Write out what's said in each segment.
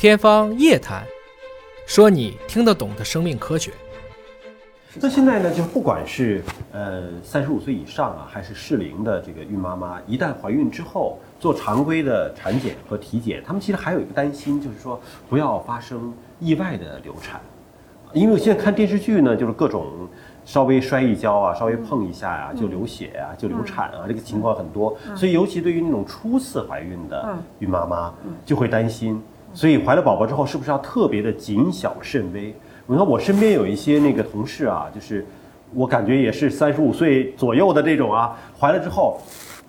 天方夜谭，说你听得懂的生命科学。那现在呢，就不管是呃三十五岁以上啊，还是适龄的这个孕妈妈，一旦怀孕之后做常规的产检和体检，他们其实还有一个担心，就是说不要发生意外的流产，因为我现在看电视剧呢，就是各种稍微摔一跤啊，稍微碰一下呀、就流血啊，就流产啊，这个情况很多，所以尤其对于那种初次怀孕的孕妈妈，就会担心，所以怀了宝宝之后，是不是要特别的谨小慎微？你看我身边有一些那个同事啊，就是我感觉也是三十五岁左右的这种啊，怀了之后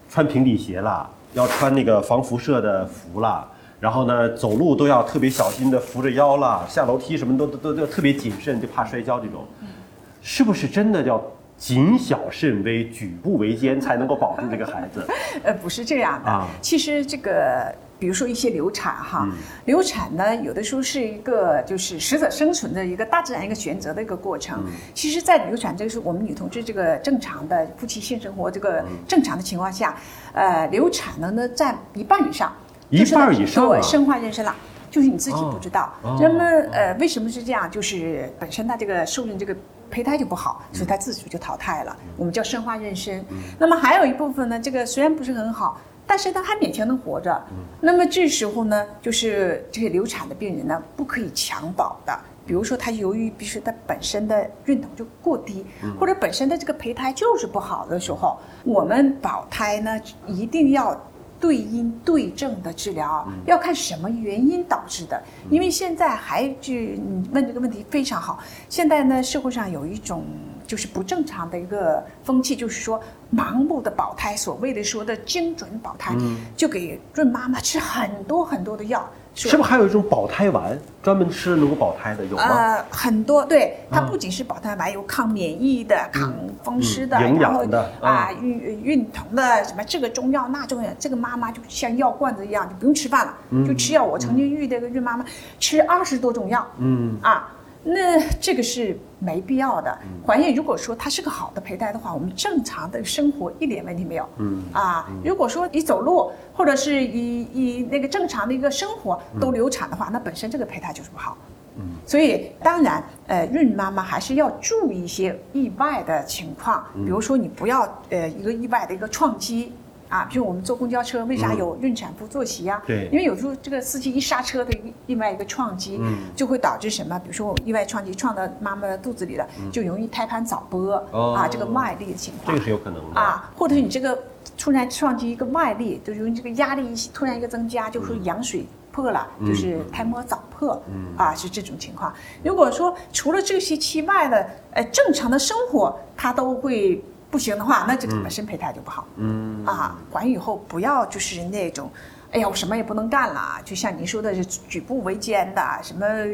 穿平底鞋了，要穿那个防辐射的服了，然后呢走路都要特别小心的扶着腰了，下楼梯什么都都都都特别谨慎，就怕摔跤这种，是不是真的要谨小慎微、举步维艰才能够保住这个孩子？呃，不是这样的。啊其实这个，比如说一些流产哈，嗯流产呢，有的时候是一个就是适者生存的一个大自然一个选择的一个过程。嗯其实，在流产这个是我们女同志这个正常的夫妻性生活这个嗯正常的情况下，呃，流产呢呢占一半以上，一半以上啊对，生化妊娠了。就是你自己不知道哦，那么呃，为什么是这样？就是本身它这个受孕这个胚胎就不好，所以它自主就淘汰了，我们叫生化妊娠。那么还有一部分呢，这个虽然不是很好，但是它还勉强能活着。那么这时候呢，就是这些流产的病人呢，不可以强保的。比如说，他由于必须他本身的孕酮就过低，或者本身的这个胚胎就是不好的时候，我们保胎呢一定要对因对症的治疗，要看什么原因导致的。因为现在还就你问这个问题非常好，现在呢社会上有一种就是不正常的一个风气，就是说盲目的保胎，所谓的说的精准保胎，就给孕妈妈吃很多很多的药，说是不是还有一种保胎丸，专门吃能够保胎的，有吗？呃，很多对它啊不仅是保胎丸，有抗免疫的、抗风湿的，嗯营养的啊孕孕酮的，什么这个中药那中药，这个妈妈就像药罐子一样，就不用吃饭了，就吃药。我曾经遇到一个孕妈妈吃二十多种药，嗯啊。那这个是没必要的。嗯怀孕如果说它是个好的胚胎的话，我们正常的生活一点问题没有。嗯啊，如果说你走路或者是以以那个正常的一个生活都流产的话，那本身这个胚胎就是不好。嗯所以当然，呃，孕妈妈还是要注意一些意外的情况，嗯比如说你不要呃一个意外的一个撞击。啊，比如我们坐公交车，为啥有孕产妇坐席呀、嗯对因为有时候这个司机一刹车的另外一个撞击，嗯就会导致什么？比如说我意外撞击撞到妈妈的肚子里了，就容易胎盘早剥、哦啊，这个外力的情况。这个是有可能的。啊，或者是你这个突然撞击一个外力，就由于这个压力一突然一个增加，就说羊水破了，就是胎膜早破，啊，是这种情况。如果说除了这些期外的，呃，正常的生活它都会不行的话，那这个本身胚胎就不好。嗯啊，怀孕以后不要就是那种，哎呀，我什么也不能干了，就像您说的是举步维艰的，什么呃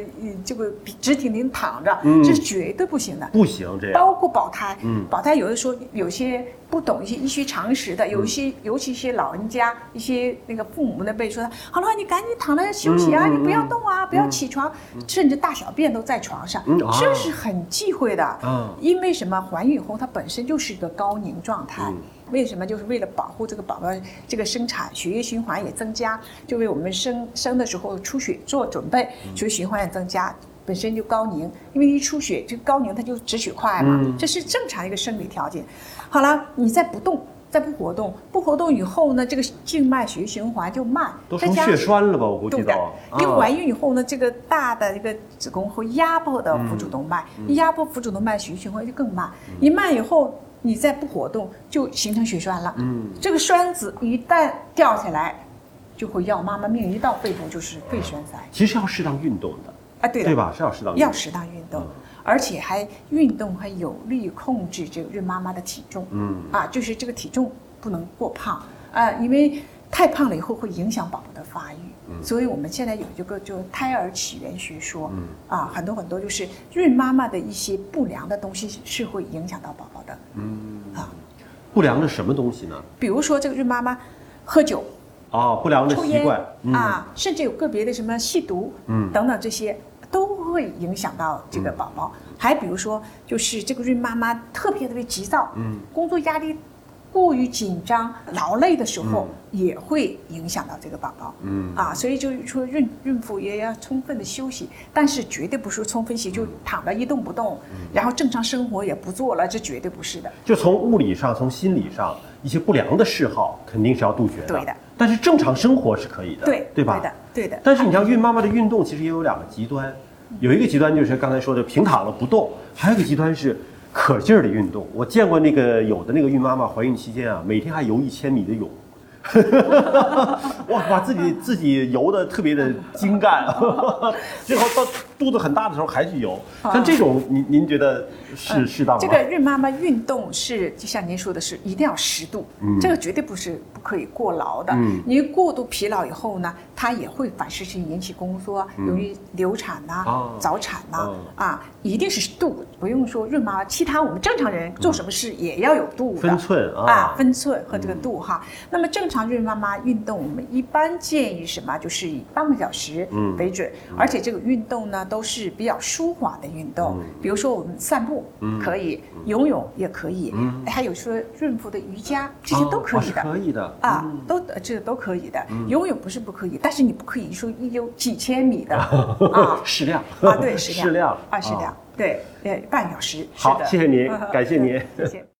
这个直挺挺躺着，嗯这是绝对不行的。不行这样。包括保胎，嗯保胎有的时候有些不懂一些医学常识的，有一些尤其一些老人家，一些那个父母那辈说的，好了，你赶紧躺着休息啊，你不要动啊，不要起床，甚至大小便都在床上，这是很忌讳的。嗯因为什么？怀孕以后它本身就是一个高凝状态。嗯为什么？就是为了保护这个宝宝这个生产，血液循环也增加，就为我们生生的时候出血做准备，嗯血液循环也增加。本身就高凝，因为一出血，这个高凝它就止血快嘛，嗯这是正常一个生理条件。好了，你再不动，再不活动，不活动以后呢，这个静脉血液循环就慢，都成血栓了吧？我估计对的都。，因为啊怀孕以后呢，这个大的一个子宫会压迫的腹主动脉，一压迫腹主动脉，血液循环就更慢。一慢以后，你再不活动，就形成血栓了。嗯，这个栓子一旦掉下来，就会要妈妈命，一到肺部就是肺栓塞。其实要适当运动的，啊，对的，对吧？是要适当运动。要适当运动，而且还运动还有利于控制这个孕妈妈的体重。嗯啊，就是这个体重不能过胖啊，因为太胖了以后会影响宝宝的发育。嗯所以我们现在有一个就胎儿起源学说，嗯啊，很多很多就是孕妈妈的一些不良的东西是会影响到宝宝的。嗯啊，不良的什么东西呢？比如说这个孕妈妈喝酒、哦，不良的抽烟习惯。嗯啊，甚至有个别的什么吸毒，嗯等等这些都会影响到这个宝宝。还比如说，就是这个孕妈妈特别特别急躁，嗯工作压力过于紧张、劳累的时候，也会影响到这个宝宝。嗯啊，所以就是说孕孕妇也要充分的休息，但是绝对不是充分休息就躺着一动不动，然后正常生活也不做了，这绝对不是的。就从物理上、从心理上，一些不良的嗜好肯定是要杜绝的。对的。但是正常生活是可以的，对对吧？对的，对的。但是你像孕妈妈的运动，其实也有两个极端，有一个极端就是刚才说的平躺了不动，还有一个极端是可劲儿的运动。我见过那个有的那个孕妈妈怀孕期间啊，每天还游一千米的泳。哇，把自己自己游的特别的精干，最后到肚子很大的时候还去游。像这种，您您觉得是适当吗？这个孕妈妈运动是，就像您说的是，一定要适度，这个绝对不是不可以过劳的。嗯你过度疲劳以后呢，它也会反射性引起宫缩，容易流产呐、哦早产呐哦，啊，一定是度，不用说孕妈妈，其他我们正常人做什么事也要有度的，分寸啊啊，分寸和这个度哈。那么正常孕妈妈运动，我们一般建议什么？就是以半个小时嗯为准，而且这个运动呢都是比较舒缓的运动，比如说我们散步可以，游泳也可以，还有说孕妇的瑜伽，这些都可以的。可以的。啊，都呃这都可以的，游泳不是不可以，但是你不可以说一游几千米的 啊。适量。啊，对，适量。适量。啊，适量，对，呃，半小时，是好，的谢谢您，感谢您。谢谢。